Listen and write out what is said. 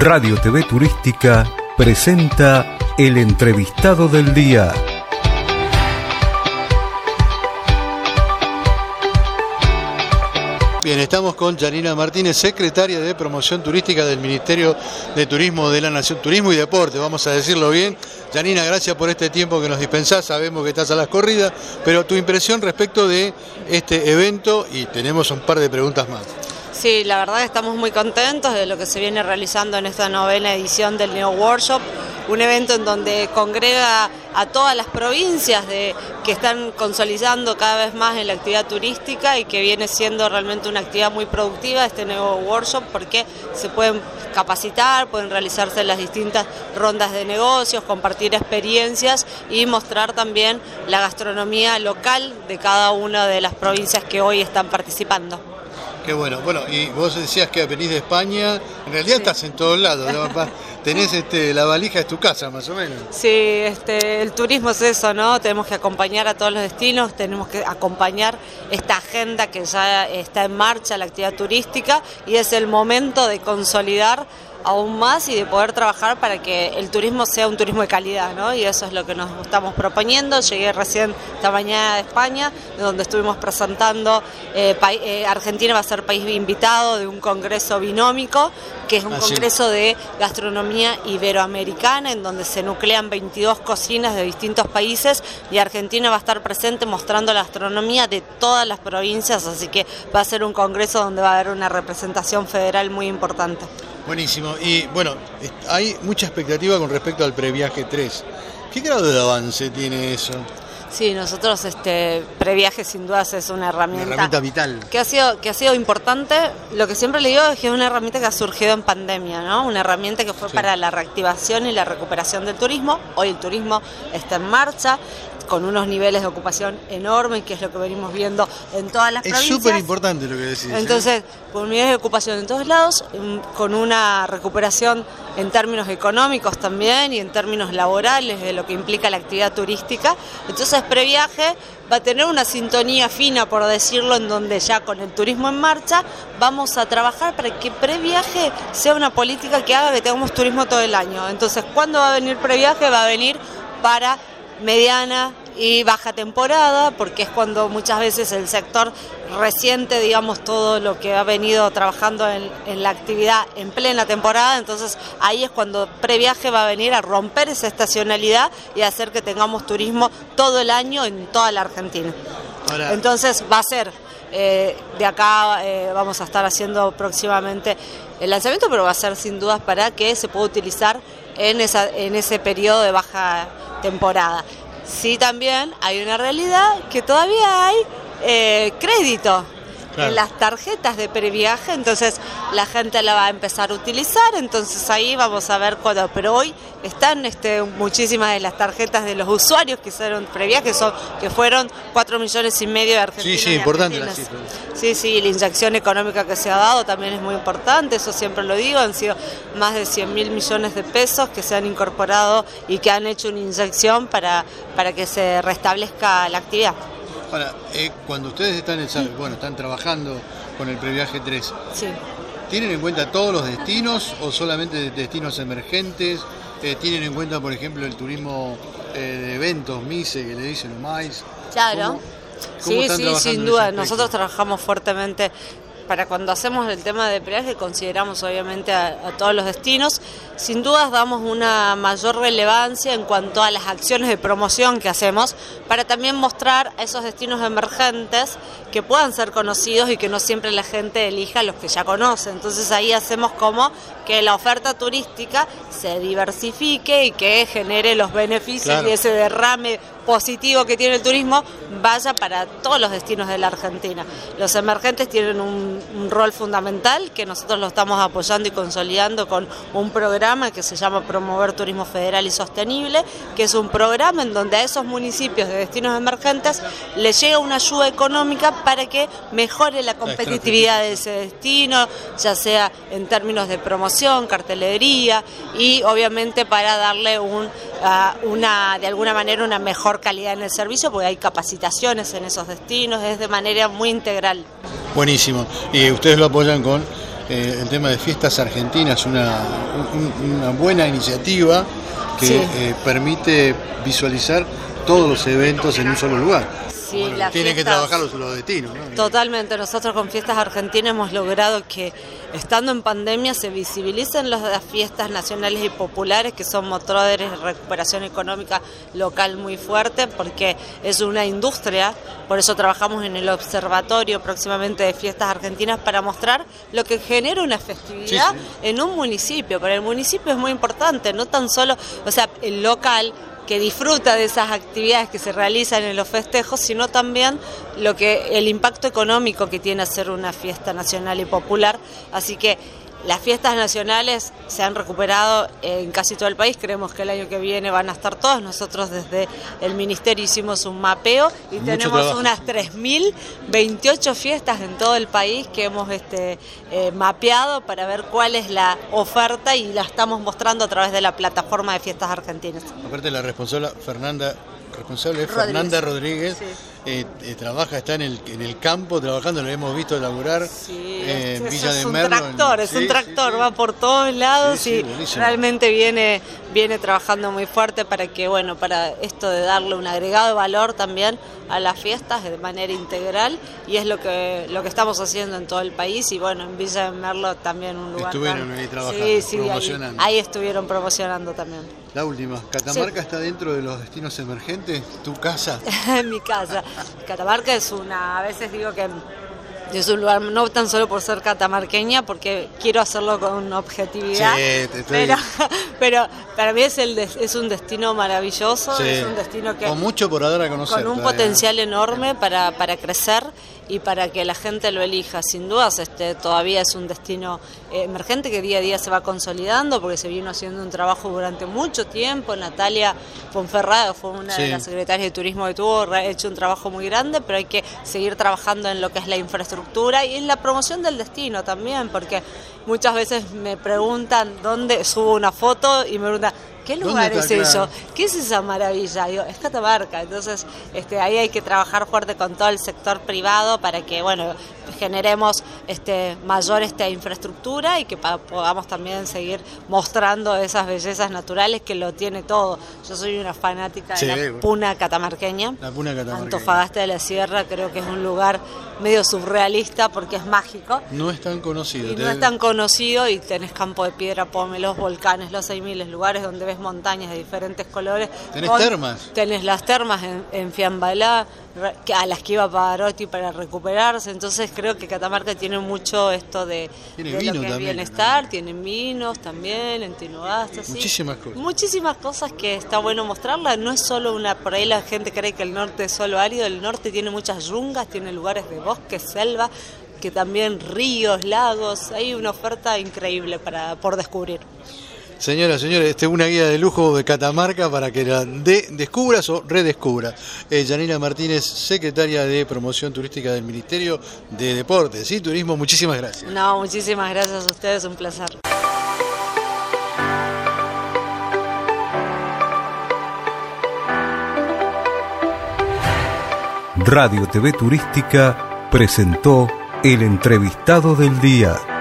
Radio TV Turística presenta el entrevistado del día. Bien, estamos con Janina Martínez, secretaria de Promoción Turística del Ministerio de Turismo de la Nación, Turismo y Deporte, vamos a decirlo bien. Janina, gracias por este tiempo que nos dispensás, sabemos que estás a las corridas, pero tu impresión respecto de este evento y tenemos un par de preguntas más. Sí, la verdad estamos muy contentos de lo que se viene realizando en esta novena edición del Neo Workshop, un evento en donde congrega a todas las provincias que están consolidando cada vez más en la actividad turística y que viene siendo realmente una actividad muy productiva este nuevo workshop porque se pueden capacitar, pueden realizarse las distintas rondas de negocios, compartir experiencias y mostrar también la gastronomía local de cada una de las provincias que hoy están participando. Qué bueno. Bueno, y vos decías que venís de España. En realidad estás en todos lados. Tenés este, la valija de tu casa, más o menos. Sí, este, el turismo es eso, ¿no? Tenemos que acompañar a todos los destinos, tenemos que acompañar esta agenda que ya está en marcha, la actividad turística, y es el momento de consolidar aún más y de poder trabajar para que el turismo sea un turismo de calidad, ¿no? Y eso es lo que nos estamos proponiendo. Llegué recién esta mañana de España, donde estuvimos presentando, eh, eh, Argentina va a ser país invitado de un congreso binómico, que es un ah, congreso de gastronomía iberoamericana, en donde se nuclean 22 cocinas de distintos países y Argentina va a estar presente mostrando la gastronomía de todas las provincias, así que va a ser un congreso donde va a haber una representación federal muy importante. Buenísimo. Y bueno, hay mucha expectativa con respecto al previaje 3. ¿Qué grado de avance tiene eso? Sí, nosotros este previaje sin dudas es una herramienta, una herramienta vital. Que ha sido que ha sido importante. Lo que siempre le digo es que es una herramienta que ha surgido en pandemia, ¿no? Una herramienta que fue para la reactivación y la recuperación del turismo. Hoy el turismo está en marcha con unos niveles de ocupación enormes, que es lo que venimos viendo en todas las provincias. Es súper importante lo que decís. ¿eh? Entonces, con niveles de ocupación en todos lados, con una recuperación en términos económicos también y en términos laborales de lo que implica la actividad turística. Entonces, previaje va a tener una sintonía fina, por decirlo, en donde ya con el turismo en marcha vamos a trabajar para que previaje sea una política que haga que tengamos turismo todo el año. Entonces, ¿cuándo va a venir previaje? Va a venir para mediana y baja temporada, porque es cuando muchas veces el sector resiente, digamos, todo lo que ha venido trabajando en, la actividad en plena temporada, entonces ahí es cuando previaje va a venir a romper esa estacionalidad y hacer que tengamos turismo todo el año en toda la Argentina. Entonces va a ser, eh, de acá eh, vamos a estar haciendo próximamente el lanzamiento, pero va a ser sin dudas para que se pueda utilizar en, esa, en ese periodo de baja temporada. Sí, también hay una realidad que todavía hay eh, crédito en las tarjetas de previaje, entonces la gente la va a empezar a utilizar, entonces ahí vamos a ver cuándo, pero hoy están este, muchísimas de las tarjetas de los usuarios que hicieron previaje, son, que fueron 4 millones y medio de argentinos. Sí, sí, importante la cifra. Sí, sí, la inyección económica que se ha dado también es muy importante, eso siempre lo digo, han sido más de 100 mil millones de pesos que se han incorporado y que han hecho una inyección para, para que se restablezca la actividad. Ahora, eh, cuando ustedes están, bueno, están trabajando con el previaje 3, ¿tienen en cuenta todos los destinos o solamente destinos emergentes? Eh, ¿Tienen en cuenta, por ejemplo, el turismo eh, de eventos, MISE, que le dicen MAIS? Claro. sí, sí, sin duda. Nosotros trabajamos fuertemente para cuando hacemos el tema de peaje consideramos obviamente a, todos los destinos. Sin dudas damos una mayor relevancia en cuanto a las acciones de promoción que hacemos para también mostrar a esos destinos emergentes que puedan ser conocidos y que no siempre la gente elija los que ya conoce. Entonces ahí hacemos como que la oferta turística se diversifique y que genere los beneficios y ese derrame positivo que tiene el turismo vaya para todos los destinos de la Argentina. Los emergentes tienen un, rol fundamental que nosotros lo estamos apoyando y consolidando con un programa que se llama Promover Turismo Federal y Sostenible, que es un programa en donde a esos municipios de destinos emergentes les llega una ayuda económica para que mejore la competitividad de ese destino, ya sea en términos de promoción, cartelería y obviamente para darle un, una, de alguna manera una mejor calidad en el servicio porque hay capacitaciones en esos destinos, es de manera muy integral. Buenísimo. Y ustedes lo apoyan con eh, el tema de fiestas argentinas, una, una buena iniciativa que eh, permite visualizar todos los eventos en un solo lugar. Sí, tienen que trabajar los, los destinos. Totalmente. Nosotros con Fiestas Argentinas hemos logrado que, estando en pandemia, se visibilicen las fiestas nacionales y populares, que son motores de recuperación económica local muy fuerte, porque es una industria. Por eso trabajamos en el observatorio próximamente de Fiestas Argentinas para mostrar lo que genera una festividad en un municipio. Para el municipio es muy importante, no tan solo, o sea, el local que disfruta de esas actividades que se realizan en los festejos, sino también lo que el impacto económico que tiene hacer una fiesta nacional y popular. Así que las fiestas nacionales se han recuperado en casi todo el país, creemos que el año que viene van a estar todas. Nosotros desde el Ministerio hicimos un mapeo y tenemos unas 3.028 fiestas en todo el país que hemos este, eh, mapeado para ver cuál es la oferta y la estamos mostrando a través de la plataforma de fiestas argentinas. Aparte la responsable Fernanda responsable es Fernanda Rodríguez. Eh, eh, trabaja, está en el, en el campo trabajando, lo hemos visto laburar eh, en Villa de Merlo. Es un tractor, es un tractor, va por todos lados y realmente viene, viene trabajando muy fuerte para que, bueno, para esto de darle un agregado de valor también a las fiestas de manera integral y es lo que lo que estamos haciendo en todo el país y bueno, en Villa de Merlo también un lugar. Estuvieron ahí trabajando, promocionando. Ahí, estuvieron promocionando también. La última, ¿Catamarca está dentro de los destinos emergentes? ¿Tu casa? Mi casa. Catamarca es una, a veces digo que es un lugar no tan solo por ser catamarqueña, porque quiero hacerlo con objetividad, pero, pero para mí es, el es un destino maravilloso, es un destino que... Con mucho por dar a conocer. Con un potencial enorme para, para crecer y para que la gente lo elija. Sin dudas, este todavía es un destino eh, emergente que día a día se va consolidando porque se vino haciendo un trabajo durante mucho tiempo. Natalia Ponferrado fue una de las secretarias de turismo que tuvo hecho un trabajo muy grande, pero hay que seguir trabajando en lo que es la infraestructura y en la promoción del destino también, porque muchas veces me preguntan dónde subo una foto y me preguntan ¿qué lugar es eso? ¿Qué es esa maravilla? Digo, es Catamarca. Entonces, este, ahí hay que trabajar fuerte con todo el sector privado para que, bueno, generemos este, mayor esta infraestructura y que podamos también seguir mostrando esas bellezas naturales que lo tiene todo. Yo soy una fanática de la puna catamarqueña. La puna catamarqueña. Antofagasta de la Sierra creo que es un lugar medio surrealista porque es mágico. No es tan conocido. no es tan conocido y tenés campo de piedra, pome, los volcanes, los 6.000 lugares donde ves montañas de diferentes colores. Tenés termas. Tenés las termas en, en Fiambalá, a las que iba Pavarotti para recuperarse. Entonces creo que Catamarca tiene mucho esto de, bienestar, tienen vinos también, en Muchísimas cosas. Muchísimas cosas que está bueno mostrarla. No es solo una, por ahí la gente cree que el norte es solo árido, el norte tiene muchas yungas, tiene lugares de bosque, selva, que también ríos, lagos, hay una oferta increíble para por descubrir. Señora, señores, este es una guía de lujo de Catamarca para que la descubras o redescubras. Eh, Janina Martínez, secretaria de Promoción Turística del Ministerio de Deportes y Turismo, muchísimas gracias. No, muchísimas gracias a ustedes, un placer. Radio TV Turística presentó el entrevistado del día.